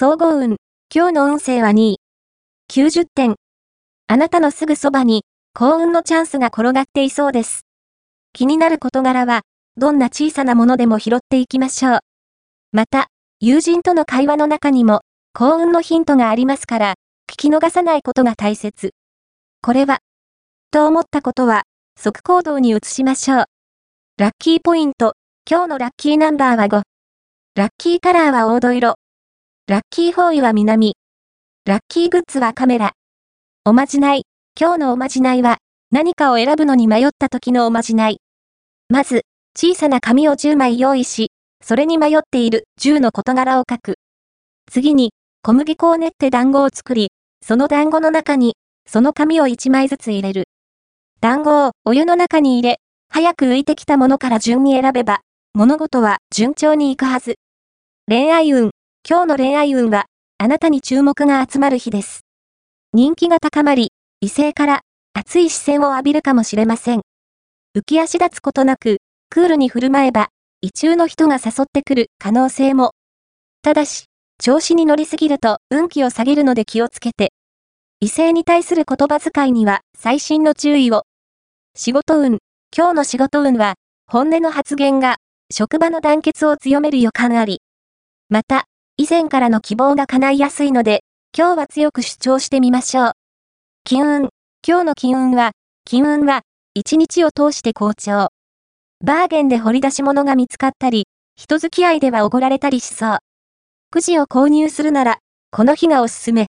総合運。今日の運勢は2位。90点。あなたのすぐそばに、幸運のチャンスが転がっていそうです。気になる事柄は、どんな小さなものでも拾っていきましょう。また、友人との会話の中にも、幸運のヒントがありますから、聞き逃さないことが大切。これは、と思ったことは、即行動に移しましょう。ラッキーポイント。今日のラッキーナンバーは5。ラッキーカラーは黄土色。ラッキーフォーイは南。ラッキーグッズはカメラ。おまじない。今日のおまじないは、何かを選ぶのに迷った時のおまじない。まず、小さな紙を10枚用意し、それに迷っている10の事柄を書く。次に、小麦粉を練って団子を作り、その団子の中に、その紙を1枚ずつ入れる。団子をお湯の中に入れ、早く浮いてきたものから順に選べば、物事は順調にいくはず。恋愛運。今日の恋愛運は、あなたに注目が集まる日です。人気が高まり、異性から熱い視線を浴びるかもしれません。浮き足立つことなく、クールに振る舞えば、異中の人が誘ってくる可能性も。ただし、調子に乗りすぎると運気を下げるので気をつけて。異性に対する言葉遣いには細心の注意を。仕事運。今日の仕事運は、本音の発言が、職場の団結を強める予感あり。また、以前からの希望が叶いやすいので、今日は強く主張してみましょう。金運。今日の金運は、金運は、一日を通して好調。バーゲンで掘り出し物が見つかったり、人付き合いではおごられたりしそう。くじを購入するなら、この日がおすすめ。